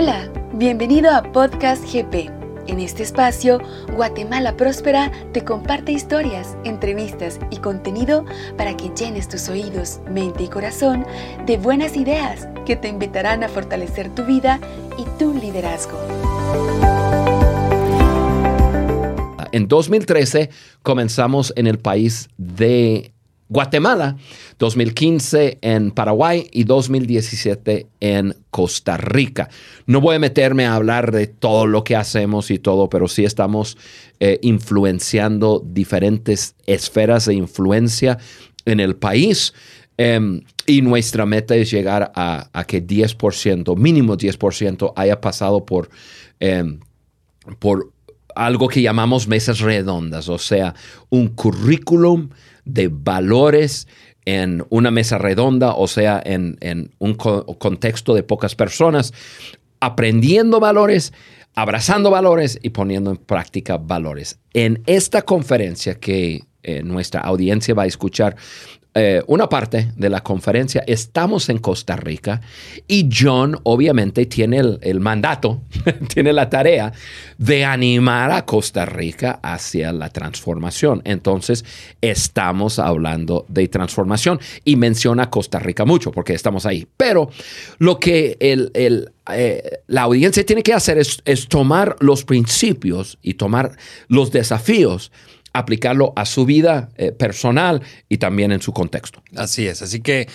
Hola, bienvenido a Podcast GP. En este espacio, Guatemala Próspera te comparte historias, entrevistas y contenido para que llenes tus oídos, mente y corazón de buenas ideas que te invitarán a fortalecer tu vida y tu liderazgo. En 2013 comenzamos en el país de Guatemala, 2015 en Paraguay y 2017 en Costa Rica. No voy a meterme a hablar de todo lo que hacemos y todo, pero sí estamos eh, influenciando diferentes esferas de influencia en el país. Em, y nuestra meta es llegar a, que 10%, mínimo 10%, haya pasado por, em, por algo que llamamos mesas redondas, o sea, un currículum de valores en una mesa redonda, o sea, en, un contexto de pocas personas, aprendiendo valores, abrazando valores y poniendo en práctica valores. En esta conferencia que eh, nuestra audiencia va a escuchar, eh, una parte de la conferencia, estamos en Costa Rica y John obviamente tiene el, mandato, tiene la tarea de animar a Costa Rica hacia la transformación. Entonces, estamos hablando de transformación y menciona Costa Rica mucho porque estamos ahí. Pero lo que eh, la audiencia tiene que hacer es, es tomar los principios y tomar los desafíos aplicarlo a su vida eh, personal y también en su contexto. Así es, así que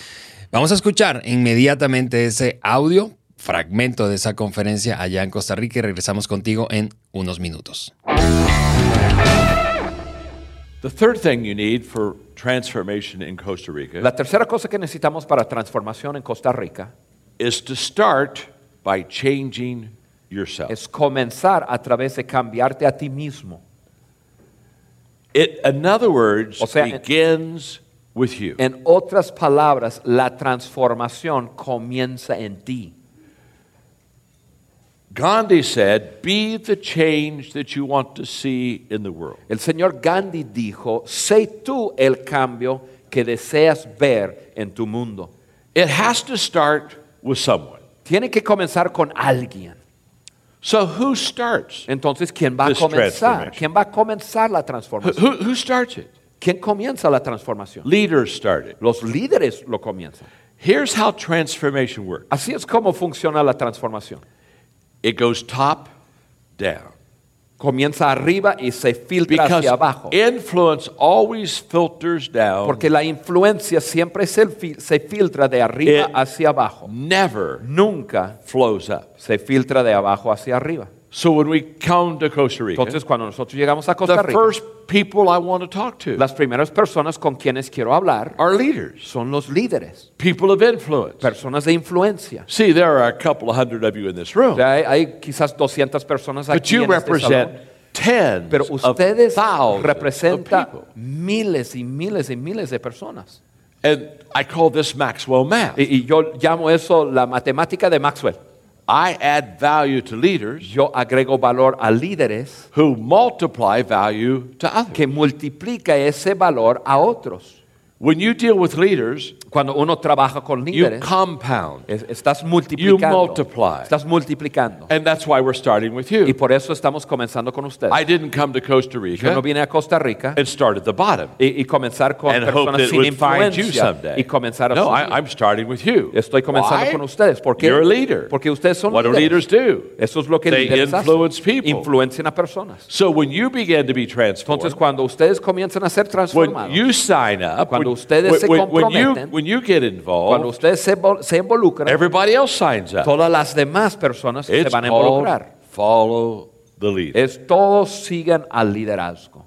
vamos a escuchar inmediatamente ese audio, fragmento de esa conferencia allá en Costa Rica y regresamos contigo en unos minutos. La tercera cosa que necesitamos para transformación en Costa Rica Es comenzar a través de cambiarte a ti mismo. It, in other words, o sea, begins with you. En otras palabras, la transformación comienza en ti. Gandhi said, "Be the change that you want to see in the world." El señor Gandhi dijo, "Sé tú el cambio que deseas ver en tu mundo." It has to start with someone. Tiene que comenzar con alguien. So who starts Entonces, ¿quién va a comenzar? ¿Quién va a comenzar la transformación? Who, who starts it? ¿Quién comienza la transformación? Leaders start it. Los líderes lo comienzan. Here's how transformation works. Así es como funciona la transformación. It goes top down. Comienza arriba y se filtra hacia abajo. Influence always filters down. Porque la influencia siempre se, se filtra de arriba hacia abajo. Never nunca flows up. Se filtra de abajo hacia arriba. So when we come to Costa Rica, Entonces cuando nosotros llegamos a Costa Rica, the first people I want to talk to las primeras personas con quienes quiero hablar are leaders. son los líderes. People of influence. Personas de influencia. See, there are a couple of hundred of you in this room. Hay, hay quizás 200 personas aquí But you en este represent salón. tens Pero ustedes representan miles y miles y miles de personas. And I call this Maxwell math. Y, y yo llamo eso la matemática de Maxwell. I add value to leaders Yo agrego valor a líderes who multiply value to others. que multiplica ese valor a otros. When you deal with leaders, Cuando uno trabaja con líderes, you líderes, compound. es- estás multiplicando. you multiply. Estás multiplicando. And that's why we're starting with you. Y por eso estamos comenzando con ustedes. I didn't come to Costa Rica. Yo no vine a Costa Rica and start at the bottom y, y comenzar con and personas sin would find you influencia someday. y comenzar a No, subir. I, I'm starting with you. Estoy comenzando Why? con ustedes. ¿Por qué? You're a leader. Porque ustedes son What do leaders do? Eso es lo que They líderes hacen. influence people. Influencian a personas. So when you begin to be transformed, Entonces, cuando ustedes comienzan a ser when transformados, you sign up, Cuando when, ustedes se when- when you, comprometen, when you get cuando involved, ustedes se, se involucran, everybody else signs up. todas las demás personas se It's van a involucrar. follow the leader. Es todos sigan al liderazgo.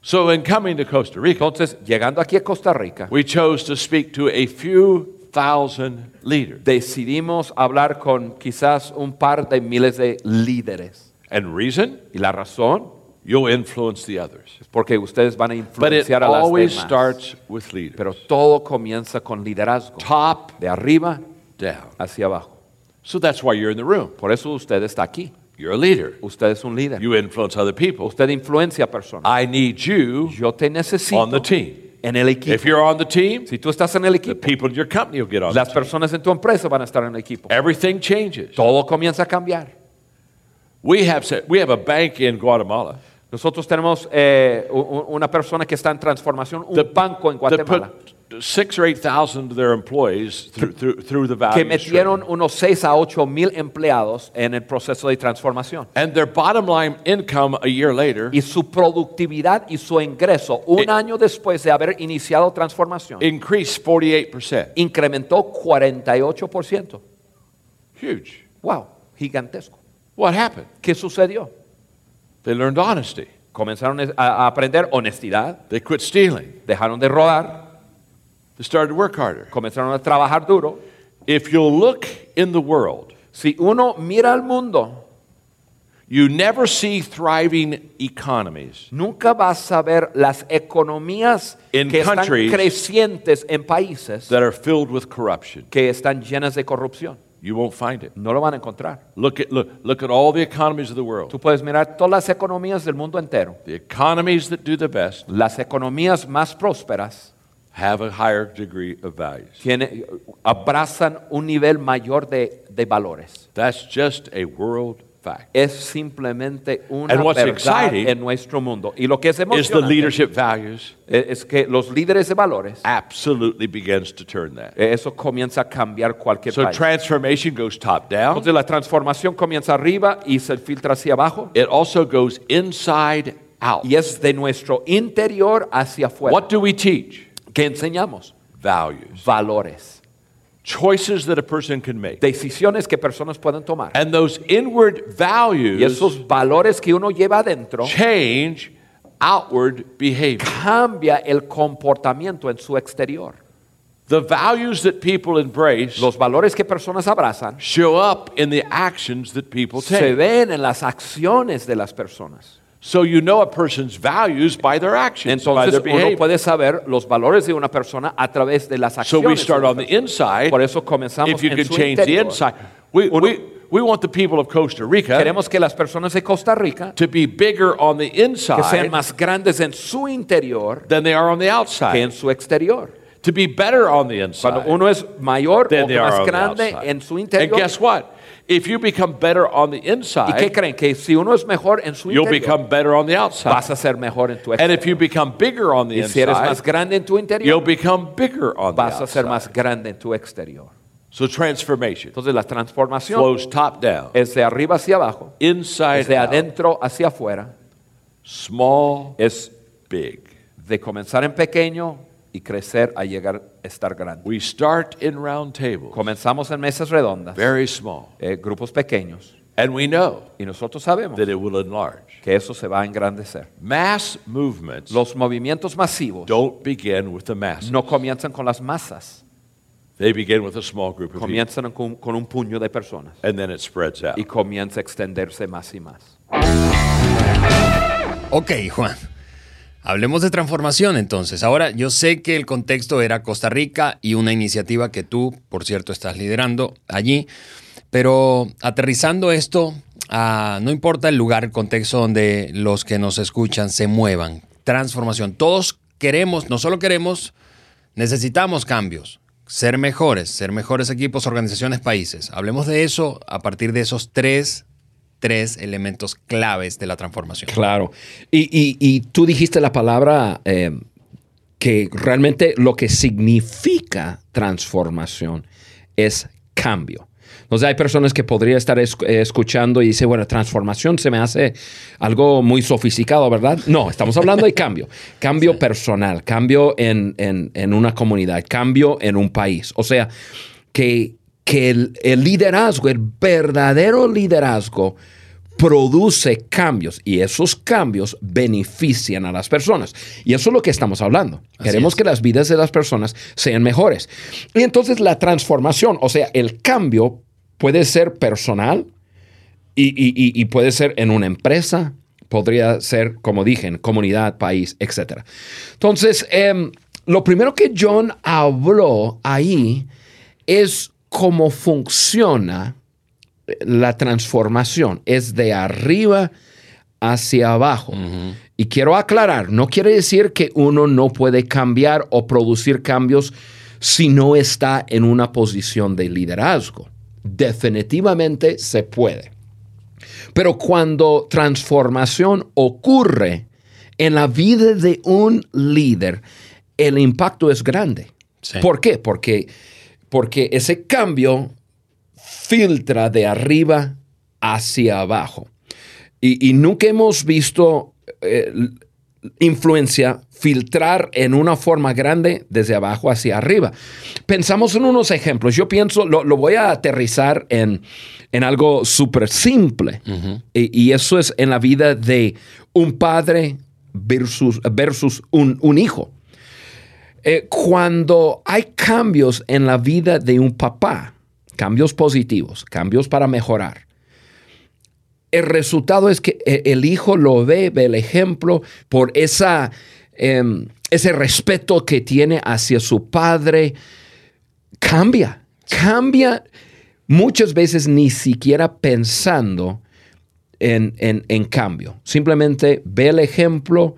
So in coming to Costa Rica, Entonces, llegando aquí a Costa Rica, we chose to speak to a few thousand leaders. decidimos hablar con quizás un par de miles de líderes. And reason? Y la razón You'll influence the others. porque ustedes van a But it influenciar a las always demás. starts with leaders. Pero todo comienza con liderazgo. Top De arriba down. hacia abajo. So that's why you're in the room. Por eso usted está aquí. You're a leader. Usted es un líder. You influence other people. Usted influencia personas. I need you Yo te necesito on the team. en el equipo. If you're on the team, Si tú estás en el equipo, the people in your company will get on the las team. personas en tu empresa van a estar en el equipo. Everything changes. Todo comienza a cambiar. We have, we have a bank in Guatemala Nosotros tenemos eh, una persona que está en transformación, un that- banco en Guatemala, six or 8,000 of their employees through, through, through the que value metieron unos 6 a 8 mil empleados en el proceso de transformación. And their bottom line income a year later Y su productividad y su ingreso, un Eh. año después de haber iniciado transformación, increased 48%. incrementó 48%. Huge. ¡Wow! Gigantesco. What happened? ¿Qué sucedió? They learned honesty. Comenzaron a aprender honestidad, They quit stealing. dejaron de robar, They started to work harder. comenzaron a trabajar duro. If you'll look in the world, Si uno mira al mundo, you never see thriving economies nunca vas a ver las economías In que están crecientes en países that are filled with corruption. que están llenas de corrupción. You won't find it. No lo van a encontrar. Look at, look, look at all the economies of the world. Tú puedes mirar todas las economías del mundo entero. The economies that do the best Las economías más prósperas have a higher degree of values. tiene- abrazan un nivel mayor de, de valores. That's just a world fact. Es simplemente una And what's verdad exciting en nuestro mundo. Y lo que es Is the emocionante leadership values es es que los líderes de valores, absolutely begins to turn that. eh, eso comienza a cambiar cualquier So país. transformation goes top down. Entonces la transformación comienza arriba y se filtra hacia abajo. It also goes inside out. Y es de nuestro interior hacia afuera. What do we teach? ¿Qué enseñamos? Values. Valores. Choices that a person can make. Decisiones que personas pueden tomar. And those inward Y values esos valores que uno lleva adentro change outward behavior. cambia el comportamiento en su exterior. The values that people embrace Los valores que personas abrazan show up in the actions that people se take. ven en las acciones de las personas. So you know a person's values by their actions, by Entonces their uno puede saber los valores de una persona a través de las acciones. So we start on the inside. Por eso comenzamos If you en can su change the inside. We, Uno- we, we want the people of Costa Rica Queremos que las personas de Costa Rica to be bigger on the inside que sean más grandes en su interior than they are on the outside. que en su exterior. To be better on the Cuando inside uno es mayor o más grande en su interior. And guess what? If you become better on the ¿Y qué inside, creen? Que si uno es mejor en su you'll interior, become better on the outside. vas a ser mejor en tu And exterior. if you become bigger on the Y si eres más inside, grande en tu you'll interior, become bigger on the vas a ser más outside. grande en tu exterior. So transformation Entonces la transformación flows top down, es de arriba hacia abajo, inside es de out, adentro hacia afuera, small, es big. de comenzar en pequeño y crecer a llegar a estar grande. We start in round tables, Comenzamos en mesas redondas, very small, eh, grupos pequeños, and we know y nosotros sabemos that it will enlarge. que eso se va a engrandecer. Mass movements Los movimientos masivos don't begin with the masses. no comienzan con las masas, They begin with a small group of people, comienzan con, con un puño de personas and then it spreads out. y comienza a extenderse más y más. Ok, Juan. Hablemos de transformación entonces. Ahora, yo sé que el contexto era Costa Rica y una iniciativa que tú, por cierto, estás liderando allí, pero aterrizando esto, a- no importa el lugar, el contexto donde los que nos escuchan se muevan, transformación. Todos queremos, no solo queremos, necesitamos cambios, ser mejores, ser mejores equipos, organizaciones, países. Hablemos de eso a partir de esos tres, tres elementos claves de la transformación. Claro. Y, y- y tú dijiste la palabra eh, que realmente lo que significa transformación es cambio. Entonces hay personas que podrían estar eh, escuchando y dice, bueno, transformación se me hace algo muy sofisticado, ¿verdad? No, estamos hablando de cambio. Cambio personal, cambio en, en- en una comunidad, cambio en un país. O sea, que, que el, el liderazgo, el verdadero liderazgo, produce cambios y esos cambios benefician a las personas. Y eso es lo que estamos hablando. Queremos es. que las vidas de las personas sean mejores. Y entonces la transformación, o sea, el cambio puede ser personal y, y- y- y puede ser en una empresa, podría ser, como dije, en comunidad, país, etc. Entonces, em, lo primero que John habló ahí es cómo funciona la transformación. Es de arriba hacia abajo. Y quiero aclarar, no quiere decir que uno no puede cambiar o producir cambios si no está en una posición de liderazgo. Definitivamente se puede. Pero cuando transformación ocurre en la vida de un líder, el impacto es grande. Sí. ¿Por qué? Porque, porque ese cambio filtra de arriba hacia abajo. Y, y nunca hemos visto eh, influencia filtrar en una forma grande desde abajo hacia arriba. Pensamos en unos ejemplos. Yo pienso, lo, lo voy a aterrizar en, en algo súper simple. y, y eso es en la vida de un padre versus, versus un, un hijo. Eh, cuando hay cambios en la vida de un papá, cambios positivos, cambios para mejorar, el resultado es que eh, el hijo lo ve, ve el ejemplo por esa, em, ese respeto que tiene hacia su padre, cambia, cambia muchas veces ni siquiera pensando en, en- en cambio. Simplemente ve el ejemplo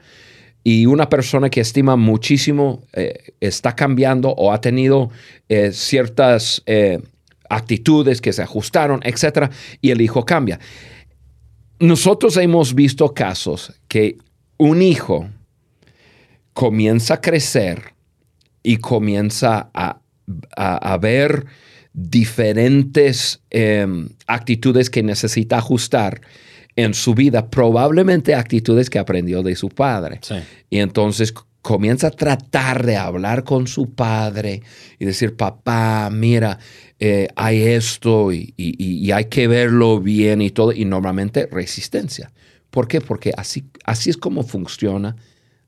y una persona que estima muchísimo eh, está cambiando o ha tenido eh, ciertas eh, actitudes que se ajustaron, etc. Y el hijo cambia. Nosotros hemos visto casos que un hijo comienza a crecer y comienza a, a- a ver diferentes em, actitudes que necesita ajustar en su vida, probablemente actitudes que aprendió de su padre. Sí. Y entonces comienza a tratar de hablar con su padre y decir, papá, mira, eh, hay esto y, y- y- y hay que verlo bien y todo. Y normalmente resistencia. ¿Por qué? Porque así, así es como funciona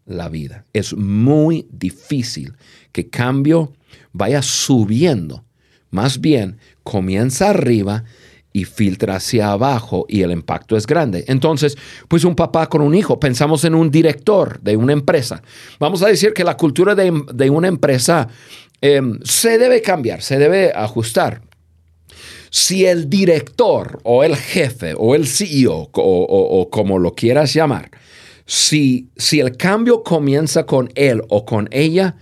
la vida. Es muy difícil que cambio vaya subiendo. Más bien, comienza arriba y filtra hacia abajo y el impacto es grande. Entonces, pues un papá con un hijo, pensamos en un director de una empresa. Vamos a decir que la cultura de, de una empresa em, se debe cambiar, se debe ajustar. Si el director o el jefe o el CEO o, o- como lo quieras llamar, si, si el cambio comienza con él o con ella,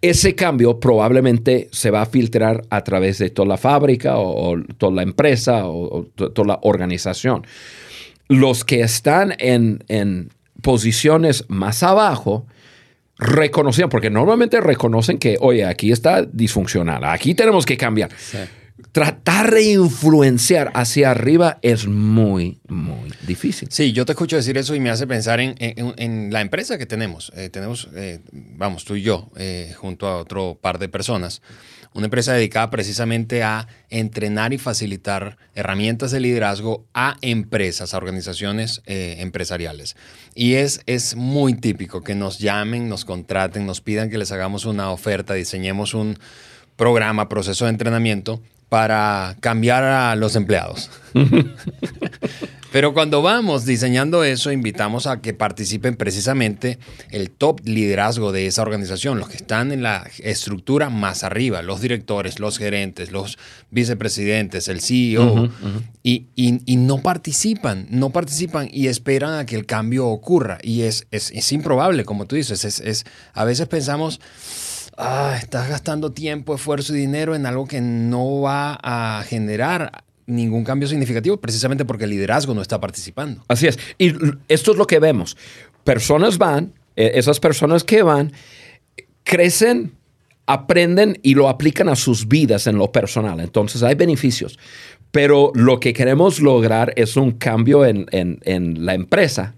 ese cambio probablemente se va a filtrar a través de toda la fábrica o, toda la empresa o, o to- toda la organización. Los que están en, en posiciones más abajo, reconocían, porque normalmente reconocen que, oye, aquí está disfuncional, aquí tenemos que cambiar. Tratar de influenciar hacia arriba es muy, muy difícil. Sí, yo te escucho decir eso y me hace pensar en, en- en la empresa que tenemos. Eh, tenemos, eh, vamos, tú y yo, eh, junto a otro par de personas, una empresa dedicada precisamente a entrenar y facilitar herramientas de liderazgo a empresas, a organizaciones eh, empresariales. Y es, es muy típico que nos llamen, nos contraten, nos pidan que les hagamos una oferta, diseñemos un programa, proceso de entrenamiento para cambiar a los empleados. Pero cuando vamos diseñando eso, invitamos a que participen precisamente el top liderazgo de esa organización, los que están en la estructura más arriba, los directores, los gerentes, los vicepresidentes, el CEO, Y, y- y no participan, no participan y esperan a que el cambio ocurra. Y es, es, es improbable, como tú dices, es, es- a veces pensamos, ah, estás gastando tiempo, esfuerzo y dinero en algo que no va a generar ningún cambio significativo, precisamente porque el liderazgo no está participando. Así es. Y esto es lo que vemos. Personas van, eh, esas personas que van, crecen, aprenden y lo aplican a sus vidas en lo personal. Entonces hay beneficios. Pero lo que queremos lograr es un cambio en- en la empresa,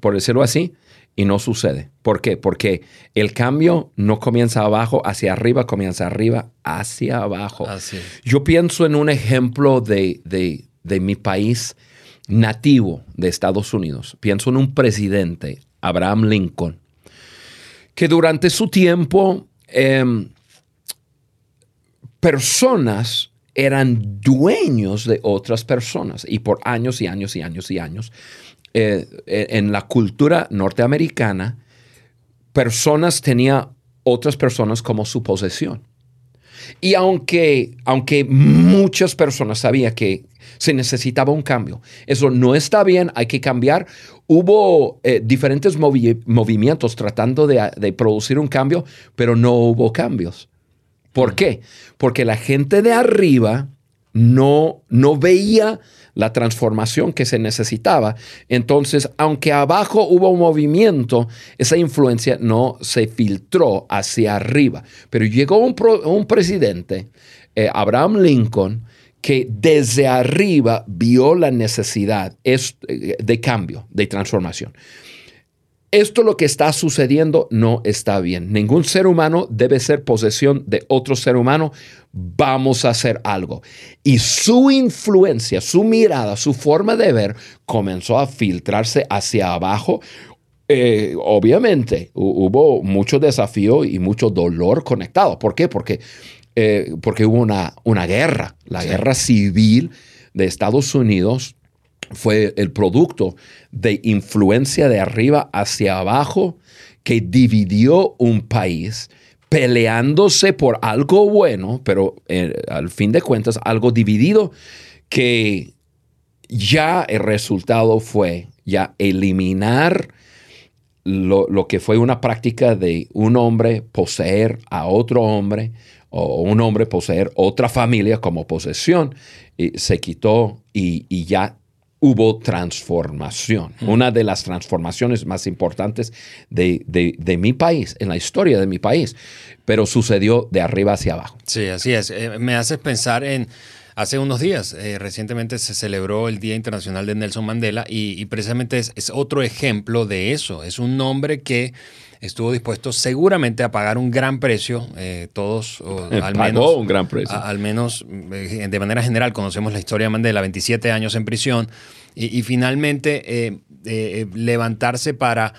por decirlo así, y no sucede. ¿Por qué? Porque el cambio no comienza abajo hacia arriba, comienza arriba hacia abajo. Así. Yo pienso en un ejemplo de, de- de mi país nativo de Estados Unidos. Pienso en un presidente, Abraham Lincoln, que durante su tiempo em, personas eran dueños de otras personas y por años y años y años y años eh, eh, en la cultura norteamericana personas tenían otras personas como su posesión. Y aunque, aunque muchas personas sabían que Se necesitaba un cambio. Eso no está bien, hay que cambiar. Hubo eh, diferentes movi- movimientos tratando de, de producir un cambio, pero no hubo cambios. ¿Por qué? Porque la gente de arriba no, no veía la transformación que se necesitaba. Entonces, aunque abajo hubo un movimiento, esa influencia no se filtró hacia arriba. Pero llegó un, un presidente, eh, Abraham Lincoln, que desde arriba vio la necesidad es- eh, de cambio, de transformación. Esto lo que está sucediendo no está bien. Ningún ser humano debe ser posesión de otro ser humano. Vamos a hacer algo. Y su influencia, su mirada, su forma de ver comenzó a filtrarse hacia abajo. Eh, obviamente hu- hubo mucho desafío y mucho dolor conectado. ¿Por qué? Porque, eh, porque hubo una, una guerra, la guerra civil de Estados Unidos fue el producto de influencia de arriba hacia abajo que dividió un país peleándose por algo bueno, pero eh, al fin de cuentas algo dividido que ya el resultado fue ya eliminar lo, lo que fue una práctica de un hombre poseer a otro hombre o un hombre poseer otra familia como posesión, se quitó y, y ya hubo transformación. Una de las transformaciones más importantes de, de- de mi país, en la historia de mi país, pero sucedió de arriba hacia abajo. Sí, así es. Eh, me haces pensar en, hace unos días, eh, recientemente se celebró el Día Internacional de Nelson Mandela y, y precisamente es, es otro ejemplo de eso. Es un hombre que estuvo dispuesto seguramente a pagar un gran precio, eh, todos, o Eh, al pagó menos, un gran precio. a- al menos eh, de manera general conocemos la historia de Mandela, 27 años en prisión y, y finalmente eh, levantarse para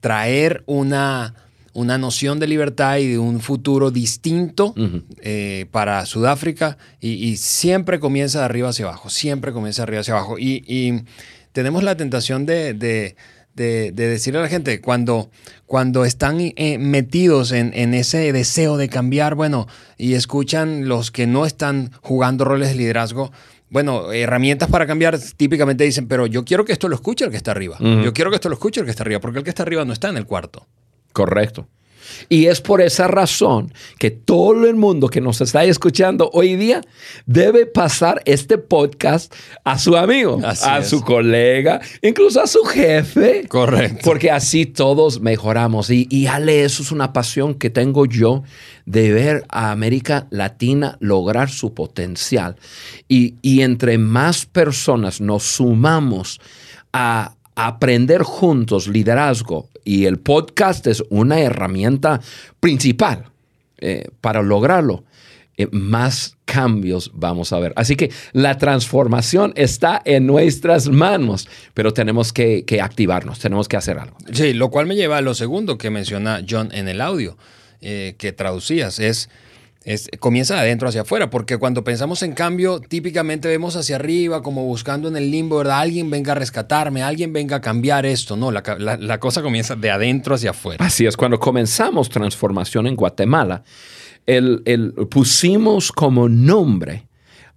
traer una, una noción de libertad y de un futuro distinto eh, para Sudáfrica y, y siempre comienza de arriba hacia abajo, siempre comienza de arriba hacia abajo. Y, y tenemos la tentación de, de- de- de decirle a la gente, cuando, cuando están eh, metidos en, en ese deseo de cambiar, bueno, y escuchan los que no están jugando roles de liderazgo, bueno, herramientas para cambiar típicamente dicen, pero yo quiero que esto lo escuche el que está arriba. Yo quiero que esto lo escuche el que está arriba, porque el que está arriba no está en el cuarto. Correcto. Y es por esa razón que todo el mundo que nos está escuchando hoy día debe pasar este podcast a su amigo, Así a es. su colega, incluso a su jefe. Correcto. Porque así todos mejoramos. Y, y Ale, eso es una pasión que tengo yo de ver a América Latina lograr su potencial. Y, y entre más personas nos sumamos a aprender juntos liderazgo y el podcast es una herramienta principal eh, para lograrlo. eh, más cambios vamos a ver. Así que la transformación está en nuestras manos, pero tenemos que, activarnos, tenemos que hacer algo. Sí, lo cual me lleva a lo segundo que menciona John en el audio, eh, que traducías, es, es comienza de adentro hacia afuera, porque cuando pensamos en cambio, típicamente vemos hacia arriba, como buscando en el limbo, ¿verdad? Alguien venga a rescatarme, alguien venga a cambiar esto. No, la, la- la cosa comienza de adentro hacia afuera. Así es, cuando comenzamos transformación en Guatemala, el, el- pusimos como nombre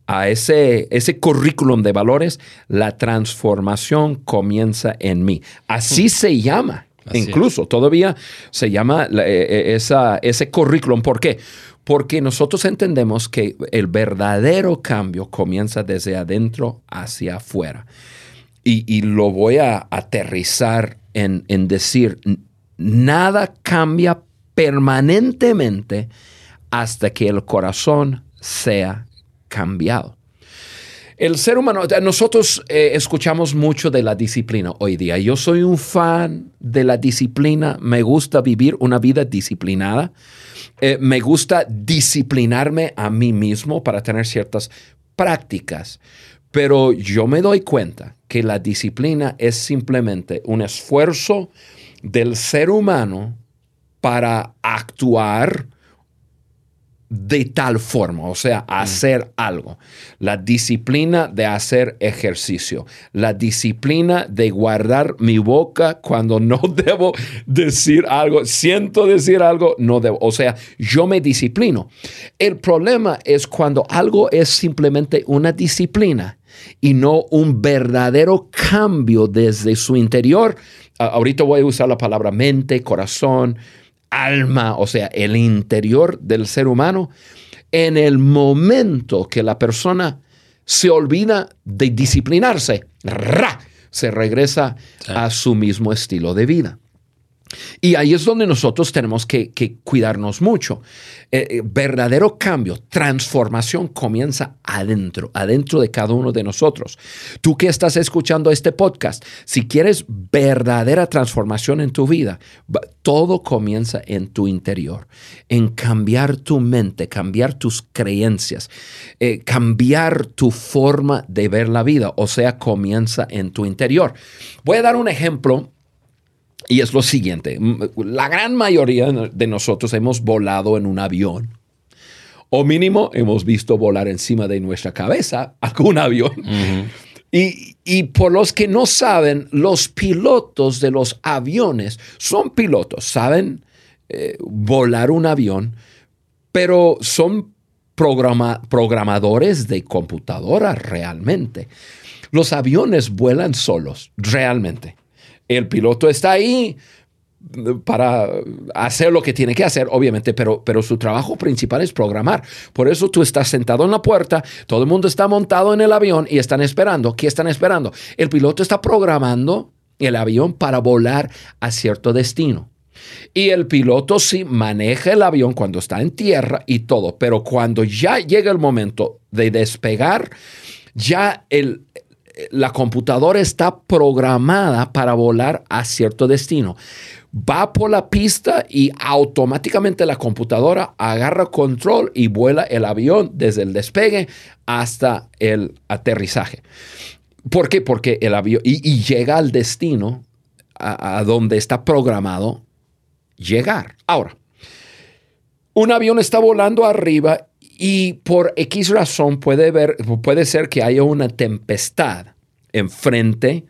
a ese, ese currículum de valores, la transformación comienza en mí. Así se llama. Así Incluso todavía se llama la- eh, eh, esa, ese currículum. ¿Por qué? Porque nosotros entendemos que el verdadero cambio comienza desde adentro hacia afuera. Y, lo voy a aterrizar en, en decir, nada cambia permanentemente hasta que el corazón sea cambiado. El ser humano, nosotros eh, escuchamos mucho de la disciplina hoy día. Yo soy un fan de la disciplina, me gusta vivir una vida disciplinada, Eh, me gusta disciplinarme a mí mismo para tener ciertas prácticas, pero yo me doy cuenta que la disciplina es simplemente un esfuerzo del ser humano para actuar de tal forma, o sea, hacer algo. La disciplina de hacer ejercicio. La disciplina de guardar mi boca cuando no debo decir algo. Siento decir algo, no debo. O sea, yo me disciplino. El problema es cuando algo es simplemente una disciplina y no un verdadero cambio desde su interior. ahorita voy a usar la palabra mente, corazón, alma, o sea, el interior del ser humano, en el momento que la persona se olvida de disciplinarse, se regresa a su mismo estilo de vida. Y ahí es donde nosotros tenemos que, cuidarnos mucho. Eh, eh, verdadero cambio, transformación comienza adentro, adentro de cada uno de nosotros. Tú que estás escuchando este podcast, si quieres verdadera transformación en tu vida, todo comienza en tu interior, en cambiar tu mente, cambiar tus creencias, eh, cambiar tu forma de ver la vida, o sea, comienza en tu interior. Voy a dar un ejemplo y es lo siguiente, la gran mayoría de nosotros hemos volado en un avión. O mínimo hemos visto volar encima de nuestra cabeza algún avión. y, por los que no saben, los pilotos de los aviones son pilotos, saben eh, volar un avión, pero son programadores de computadora realmente. Los aviones vuelan solos, realmente. El piloto está ahí para hacer lo que tiene que hacer, obviamente, pero, pero su trabajo principal es programar. Por eso tú estás sentado en la puerta, todo el mundo está montado en el avión y están esperando. ¿Qué están esperando? El piloto está programando el avión para volar a cierto destino. Y el piloto sí maneja el avión cuando está en tierra y todo, pero cuando ya llega el momento de despegar, ya el, la computadora está programada para volar a cierto destino. Va por la pista y automáticamente la computadora agarra control y vuela el avión desde el despegue hasta el aterrizaje. ¿Por qué? Porque el avión y, llega al destino a, a donde está programado llegar. Ahora, un avión está volando arriba y por X razón puede, ver, puede ser que haya una tempestad enfrente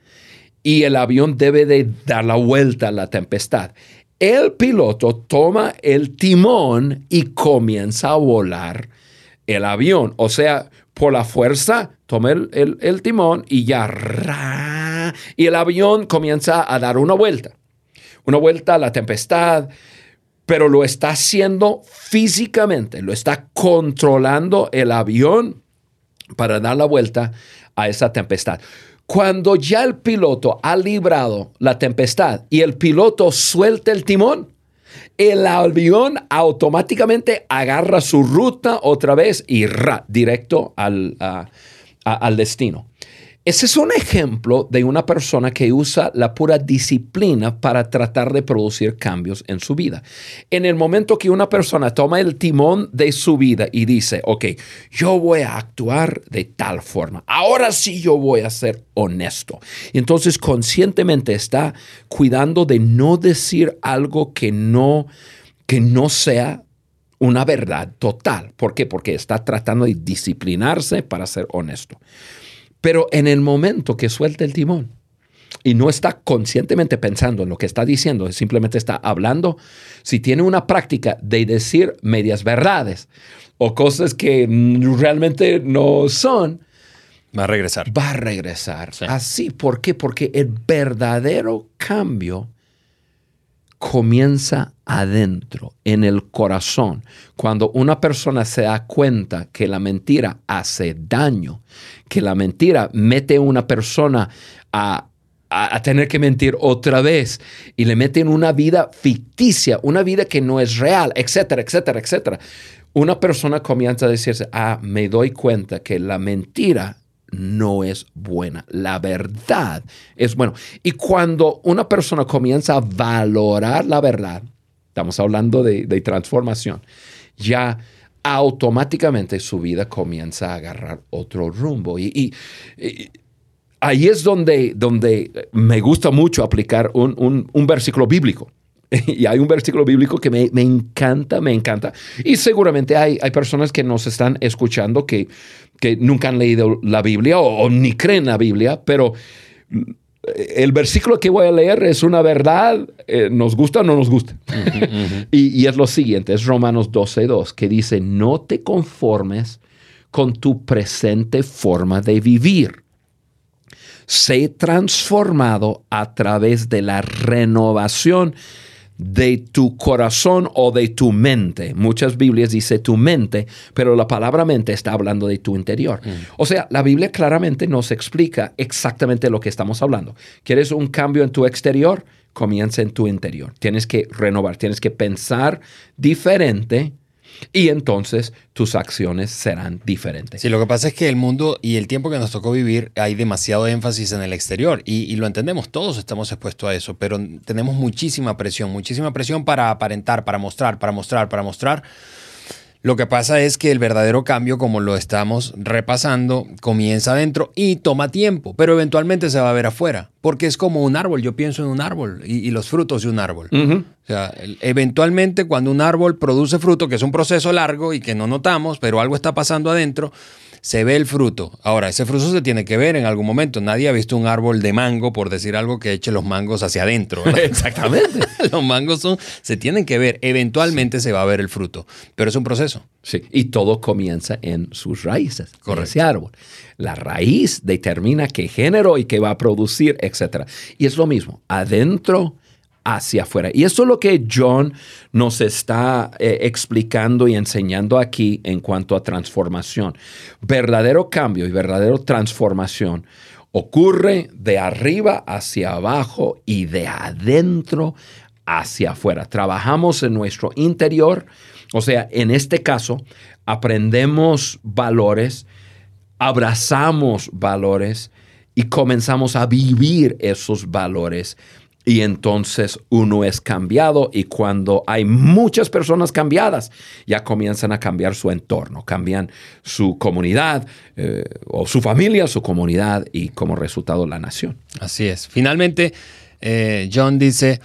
y el avión debe de dar la vuelta a la tempestad. El piloto toma el timón y comienza a volar el avión. O sea, por la fuerza, toma el, timón y ya... y el avión comienza a dar una vuelta. Una vuelta a la tempestad, pero lo está haciendo físicamente, lo está controlando el avión para dar la vuelta a esa tempestad. Cuando ya el piloto ha librado la tempestad y el piloto suelta el timón, el avión automáticamente agarra su ruta otra vez y ra, directo al, al destino. Ese es un ejemplo de una persona que usa la pura disciplina para tratar de producir cambios en su vida. En el momento que una persona toma el timón de su vida y dice, ok, yo voy a actuar de tal forma, ahora sí yo voy a ser honesto. Entonces conscientemente está cuidando de no decir algo que no, que no sea una verdad total. ¿Por qué? Porque está tratando de disciplinarse para ser honesto. Pero en el momento que suelta el timón y no está conscientemente pensando en lo que está diciendo, simplemente está hablando, si tiene una práctica de decir medias verdades o cosas que realmente no son, va a regresar. Va a regresar. Así, ¿por qué? Porque el verdadero cambio comienza adentro, en el corazón. Cuando una persona se da cuenta que la mentira hace daño, que la mentira mete a una persona a, tener que mentir otra vez y le mete en una vida ficticia, una vida que no es real, etcétera, etcétera, etcétera. Una persona comienza a decirse, ah, me doy cuenta que la mentira no es buena. La verdad es bueno. Y cuando una persona comienza a valorar la verdad, estamos hablando de, transformación, ya automáticamente su vida comienza a agarrar otro rumbo. Y, ahí es donde, donde me gusta mucho aplicar un, versículo bíblico. Y hay un versículo bíblico que me, me encanta, me encanta. Y seguramente hay, hay personas que nos están escuchando que, que nunca han leído la Biblia o, o ni creen la Biblia, pero el versículo que voy a leer es una verdad, eh, nos gusta o no nos gusta. y, y, es lo siguiente, es Romanos 12.2, que dice, no te conformes con tu presente forma de vivir. Sé transformado a través de la renovación de tu corazón o de tu mente. Muchas Biblias dice tu mente, pero la palabra mente está hablando de tu interior. Mm. O sea, la Biblia claramente nos explica exactamente lo que estamos hablando. ¿Quieres un cambio en tu exterior? Comienza en tu interior. Tienes que renovar, tienes que pensar diferente y entonces tus acciones serán diferentes. Sí, lo que pasa es que el mundo y el tiempo que nos tocó vivir hay demasiado énfasis en el exterior y, y, lo entendemos, todos estamos expuestos a eso, pero tenemos muchísima presión, muchísima presión para aparentar, para mostrar, para mostrar, para mostrar. Lo que pasa es que el verdadero cambio, como lo estamos repasando, comienza adentro y toma tiempo, pero eventualmente se va a ver afuera, porque es como un árbol, yo pienso en un árbol y, y los frutos de un árbol. Uh -huh. O sea, eventualmente cuando un árbol produce fruto, que es un proceso largo y que no notamos, pero algo está pasando adentro, se ve el fruto. Ahora, ese fruto se tiene que ver en algún momento. Nadie ha visto un árbol de mango, por decir algo, que eche los mangos hacia adentro. Exactamente. los mangos son, se tienen que ver. Eventualmente sí. se va a ver el fruto, pero es un proceso. Sí, y todo comienza en sus raíces, con ese árbol. La raíz determina qué género y qué va a producir, etc. Y es lo mismo, adentro hacia afuera. Y eso es lo que John nos está eh, explicando y enseñando aquí en cuanto a transformación. Verdadero cambio y verdadero transformación ocurre de arriba hacia abajo y de adentro hacia afuera. Trabajamos en nuestro interior, o sea, en este caso, aprendemos valores, abrazamos valores y comenzamos a vivir esos valores y entonces uno es cambiado y cuando hay muchas personas cambiadas, ya comienzan a cambiar su entorno, cambian su comunidad eh, o su familia, su comunidad y como resultado la nación. Así es. Finalmente, eh, John dice,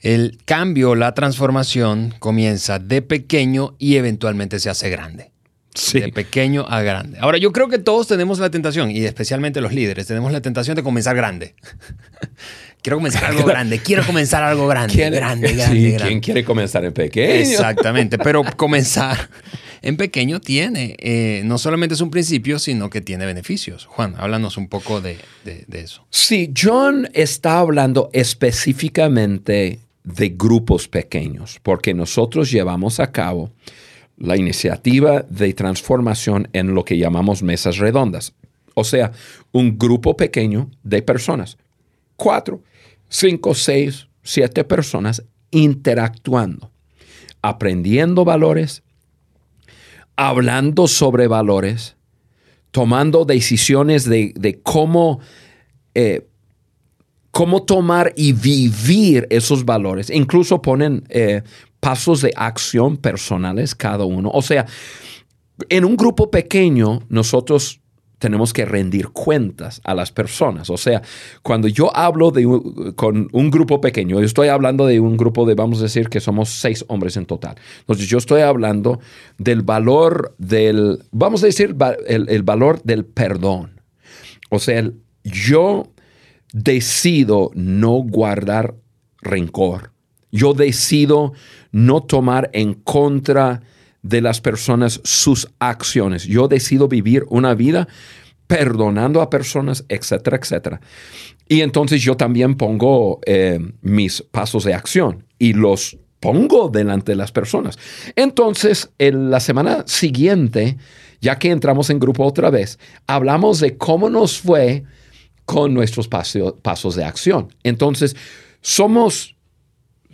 el cambio, la transformación comienza de pequeño y eventualmente se hace grande. Sí. De pequeño a grande. Ahora, yo creo que todos tenemos la tentación, y especialmente los líderes, tenemos la tentación de comenzar grande. quiero comenzar algo grande, quiero comenzar algo grande, ¿Quién, grande, grande, sí, grande. ¿Quién quiere comenzar en pequeño? Exactamente, pero comenzar en pequeño tiene, eh, no solamente es un principio, sino que tiene beneficios. Juan, háblanos un poco de, de, de eso. Sí, John está hablando específicamente de grupos pequeños, porque nosotros llevamos a cabo la iniciativa de transformación en lo que llamamos mesas redondas. O sea, un grupo pequeño de personas, cuatro, cinco, seis, siete personas interactuando, aprendiendo valores, hablando sobre valores, tomando decisiones de, de cómo, eh, cómo tomar y vivir esos valores. Incluso ponen eh, pasos de acción personales cada uno. O sea, en un grupo pequeño nosotros tenemos que rendir cuentas a las personas. O sea, cuando yo hablo de con un grupo pequeño, yo estoy hablando de un grupo de, vamos a decir, que somos seis hombres en total. Entonces, yo estoy hablando del valor del, vamos a decir, el, el valor del perdón. O sea, yo decido no guardar rencor. Yo decido no tomar en contra de las personas sus acciones. Yo decido vivir una vida perdonando a personas, etcétera, etcétera. Y entonces yo también pongo eh, mis pasos de acción y los pongo delante de las personas. Entonces, en la semana siguiente, ya que entramos en grupo otra vez, hablamos de cómo nos fue con nuestros paso, pasos de acción. Entonces, somos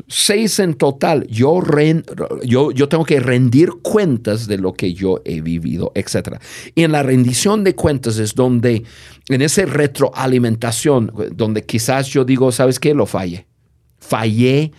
seis en total, yo, ren, yo, yo, tengo que rendir cuentas de lo que yo he vivido, etc. Y en la rendición de cuentas es donde, en esa retroalimentación, donde quizás yo digo, ¿sabes qué? Lo fallé. Fallé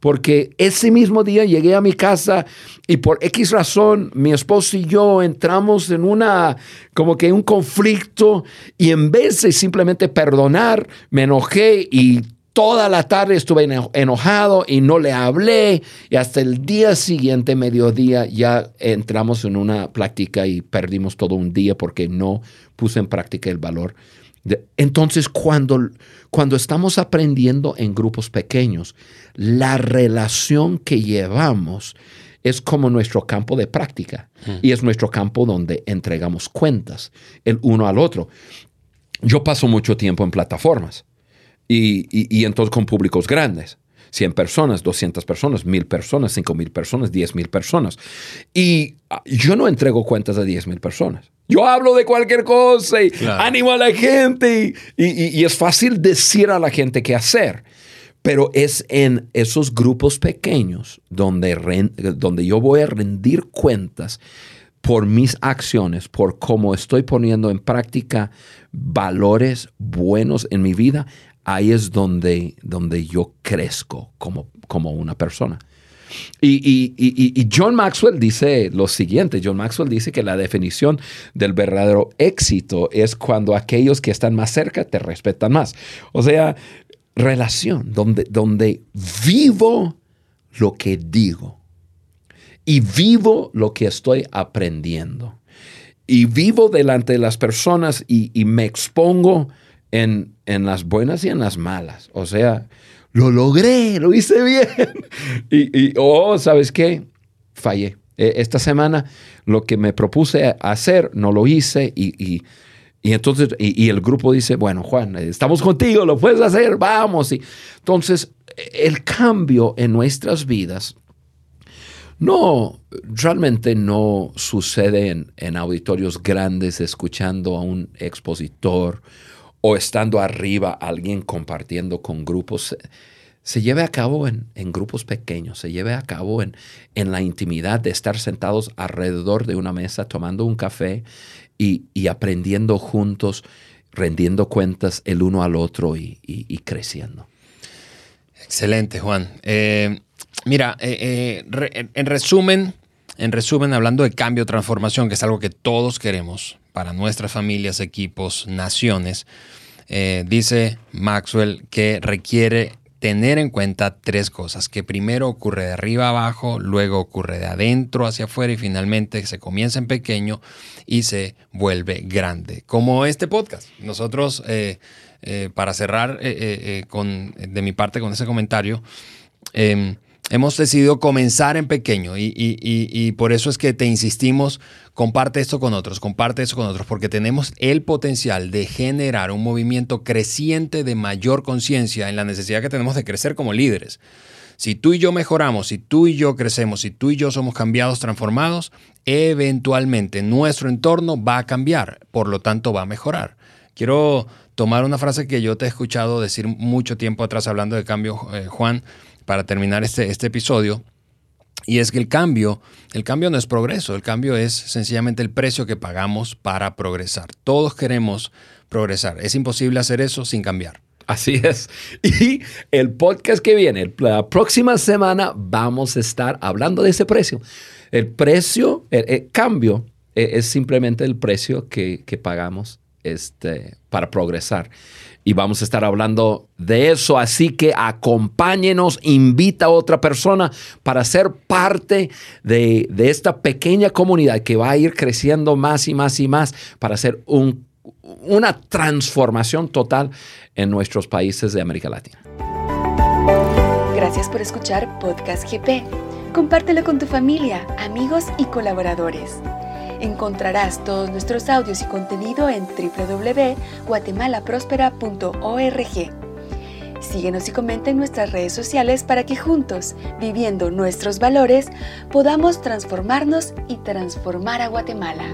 porque ese mismo día llegué a mi casa y por X razón mi esposo y yo entramos en una, como que un conflicto y en vez de simplemente perdonar, me enojé y toda la tarde estuve eno- enojado y no le hablé y hasta el día siguiente, mediodía, ya entramos en una práctica y perdimos todo un día porque no puse en práctica el valor. de- Entonces, cuando, cuando estamos aprendiendo en grupos pequeños, la relación que llevamos es como nuestro campo de práctica y es nuestro campo donde entregamos cuentas el uno al otro. Yo paso mucho tiempo en plataformas y, y- y entonces con públicos grandes. 100 personas, 200 personas, 1000 personas, 5000 personas, 10000 personas. Y ah, yo no entrego cuentas a 10000 personas. Yo hablo de cualquier cosa y Claro. animo a la gente y, y- y es fácil decir a la gente qué hacer. Pero es en esos grupos pequeños donde, donde yo voy a rendir cuentas por mis acciones, por cómo estoy poniendo en práctica valores buenos en mi vida, ahí es donde, donde yo crezco como, como una persona. Y, y- y- John Maxwell dice lo siguiente, John Maxwell dice que la definición del verdadero éxito es cuando aquellos que están más cerca te respetan más. O sea, relación, donde, donde vivo lo que digo y vivo lo que estoy aprendiendo. Y vivo delante de las personas y me expongo en, en las buenas y en las malas. O sea, lo logré, lo hice bien. y, y, oh, ¿sabes qué? Fallé. Eh, Esta semana lo que me propuse hacer no lo hice y, y- y entonces, y el grupo dice, bueno, Juan, estamos contigo, lo puedes hacer, vamos. Y entonces, el cambio en nuestras vidas no, realmente no sucede en, en auditorios grandes escuchando a un expositor o estando arriba alguien compartiendo con grupos. Se, lleva a cabo en, en grupos pequeños, se lleva a cabo en, en la intimidad de estar sentados alrededor de una mesa tomando un café y, y aprendiendo juntos, rendiendo cuentas el uno al otro y, y- creciendo. Excelente, Juan. Eh, mira, eh, eh, en resumen, en resumen, hablando de cambio, transformación, que es algo que todos queremos para nuestras familias, equipos, naciones, eh, dice Maxwell que requiere tener en cuenta tres cosas, que primero ocurre de arriba abajo, luego ocurre de adentro hacia afuera y finalmente se comienza en pequeño y se vuelve grande, como este podcast. Nosotros, eh, eh, para cerrar con, de mi parte con ese comentario, eh, hemos decidido comenzar en pequeño y, y- y- por eso es que te insistimos, comparte esto con otros, comparte esto con otros, porque tenemos el potencial de generar un movimiento creciente de mayor conciencia en la necesidad que tenemos de crecer como líderes. Si tú y yo mejoramos, si tú y yo crecemos, si tú y yo somos cambiados, transformados, eventualmente nuestro entorno va a cambiar, por lo tanto va a mejorar. Quiero tomar una frase que yo te he escuchado decir mucho tiempo atrás hablando de cambio, eh, Juan, para terminar este, este episodio. Y es que el cambio, el cambio no es progreso, el cambio es sencillamente el precio que pagamos para progresar. Todos queremos progresar. Es imposible hacer eso sin cambiar. Así es. Y el podcast que viene, la próxima semana, vamos a estar hablando de ese precio. El precio, el, cambio, eh, es simplemente el precio que, que pagamos este, para progresar. Y vamos a estar hablando de eso. Así que acompáñenos, invita a otra persona para ser parte de, de esta pequeña comunidad que va a ir creciendo más y más y más para hacer un una transformación total en nuestros países de América Latina. Gracias por escuchar Podcast GP. Compártelo con tu familia, amigos y colaboradores. Encontrarás todos nuestros audios y contenido en www.guatemalaprospera.org. Síguenos y comenta en nuestras redes sociales para que juntos, viviendo nuestros valores, podamos transformarnos y transformar a Guatemala.